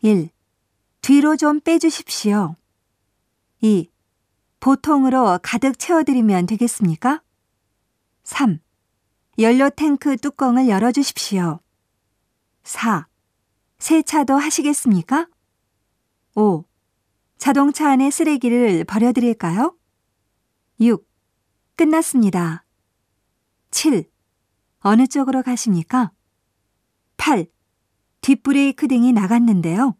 1. 뒤로 좀 빼주십시오. 2. 보통으로 가득 채워드리면 되겠습니까? 3. 연료 탱크 뚜껑을 열어주십시오. 4. 세차도 하시겠습니까? 5. 자동차 안에 쓰레기를 버려드릴까요? 6. 끝났습니다. 7. 어느 쪽으로 가십니까? 8. 뒷브레이크 등이 나갔는데요.